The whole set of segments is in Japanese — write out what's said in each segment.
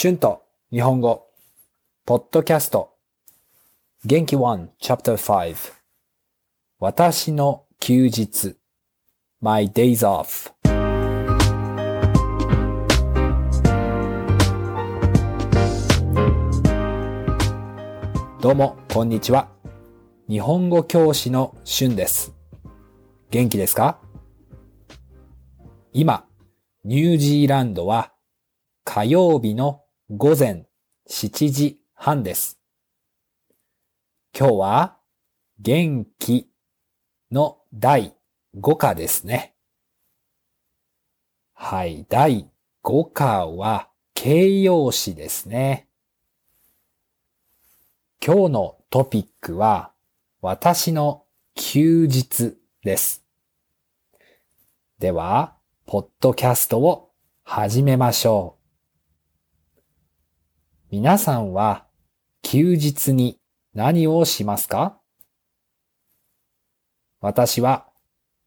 春と日本語、ポッドキャスト、元気1 Chapter 5私の休日。My Days Off どうも、こんにちは。日本語教師の春です。元気ですか？今、ニュージーランドは火曜日の午前7時半です。今日は元気の第5課ですね。はい、第5課は形容詞ですね。今日のトピックは私の休日です。では、ポッドキャストを始めましょう。皆さんは休日に何をしますか？私は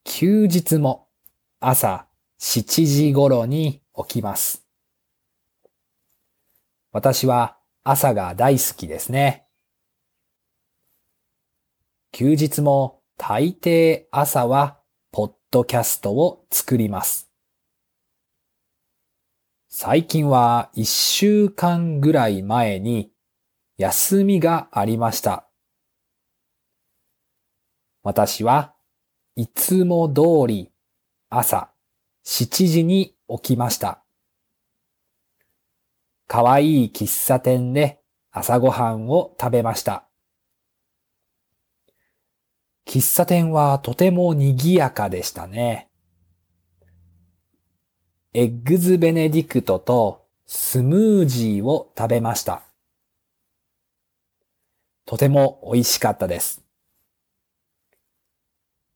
休日も朝7時頃に起きます。私は朝が大好きですね。休日も大抵朝はポッドキャストを作ります。最近は一週間ぐらい前に休みがありました。私はいつも通り朝7時に起きました。かわいい喫茶店で朝ごはんを食べました。喫茶店はとても賑やかでしたね。エッグズベネディクトとスムージーを食べました。とても美味しかったです。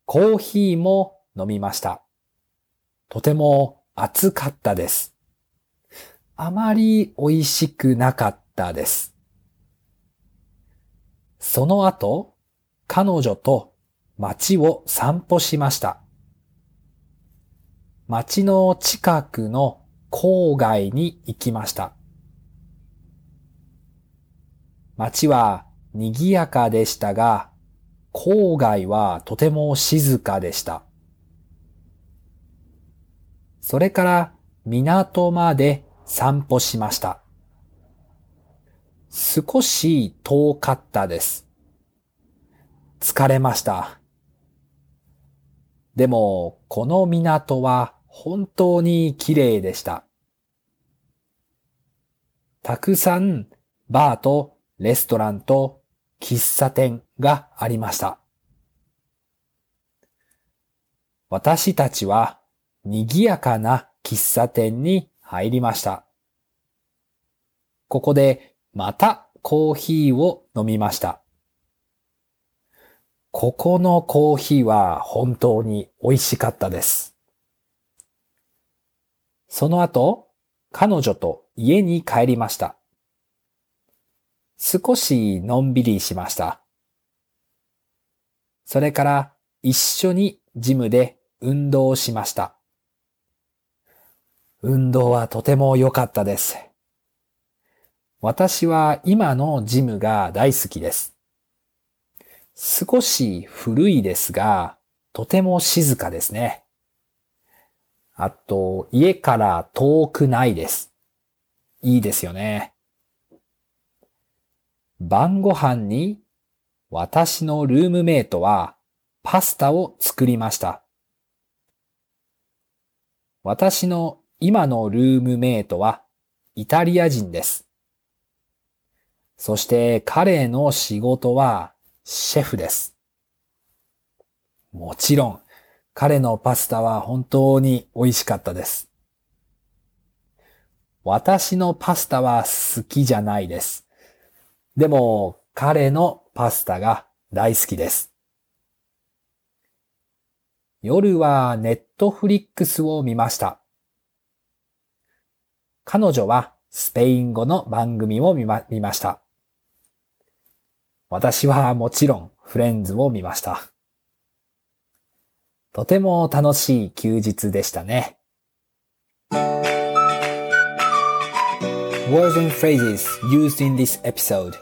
コーヒーも飲みました。とても暑かったです。あまり美味しくなかったです。その後、彼女と街を散歩しました。街の近くの郊外に行きました。街は賑やかでしたが、郊外はとても静かでした。それから港まで散歩しました。少し遠かったです。疲れました。でも、この港は本当に綺麗でした。たくさんバーとレストランと喫茶店がありました。私たちは賑やかな喫茶店に入りました。ここでまたコーヒーを飲みました。ここのコーヒーは本当に美味しかったです。その後、彼女と家に帰りました。少しのんびりしました。それから一緒にジムで運動をしました。運動はとても良かったです。私は今のジムが大好きです。少し古いですが、とても静かですね。あと、家から遠くないです。いいですよね。晩ご飯に私のルームメイトはパスタを作りました。私の今のルームメイトはイタリア人です。そして彼の仕事はシェフです。もちろん、彼のパスタは本当に美味しかったです。私のパスタは好きじゃないです。でも、彼のパスタが大好きです。夜はネットフリックスを見ました。彼女はスペイン語の番組を見ま見ました。私はもちろんフレンズを見ました。とても楽しい休日でしたね。Words and phrases used in this episode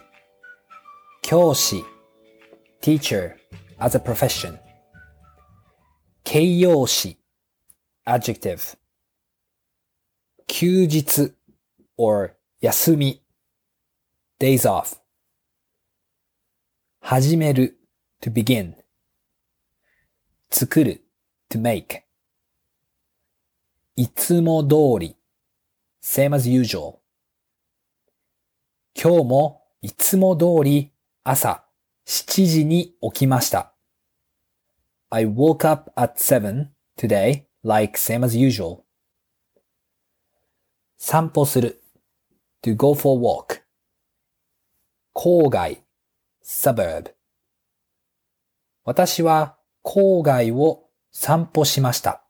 教師 teacher as a profession 形容詞 adjective 休日 or 休み days off 始める to begin 作る to make いつも通り same as usual 今日もいつも通り朝7時に起きました。I woke up at 7 today like same as usual. 散歩する to go for a walk. 郊外 suburb. 私は郊外を散歩しました。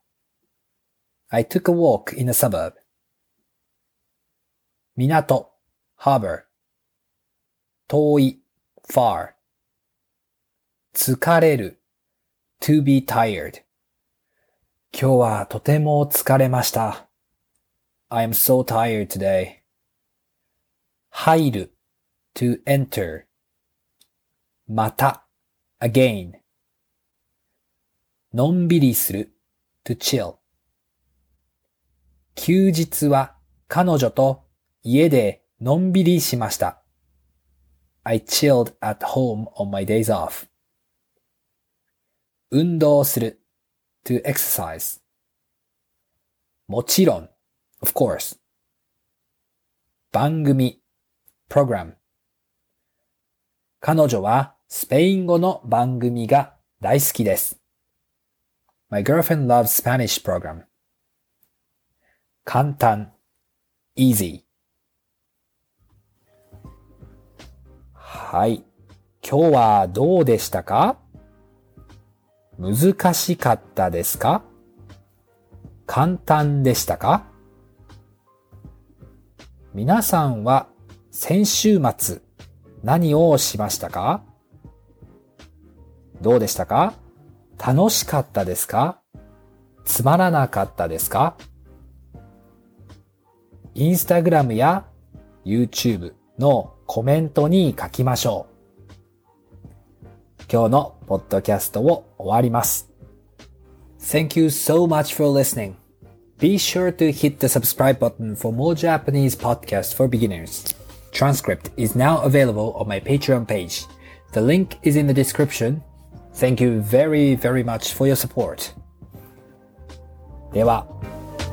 I took a walk in a suburb. 港 harbor. 遠い far 疲れる to be tired 今日はとても疲れました。I am so tired today. 入る to enter また again のんびりする to chill 休日は彼女と家でのんびりしました。I chilled at home on my days off. 運動する to exercise. もちろん of course. 番組 program. 彼女はスペイン語の番組が大好きです。My girlfriend loves Spanish program. 簡単 easy. はい。今日はどうでしたか？難しかったですか？簡単でしたか？皆さんは先週末何をしましたか？どうでしたか？楽しかったですかつまらなかったですかインスタグラムや YouTube のコメントに書きましょう。今日のポッドキャストを終わります。Thank you so much for listening. Be sure to hit the subscribe button for more Japanese podcasts for beginners. Transcript is now available on my Patreon page. The link is in the description. Thank you very, very much for your support. では、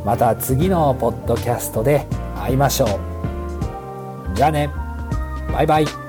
また次のポッドキャストで会いましょう。じゃあね。バイバイ。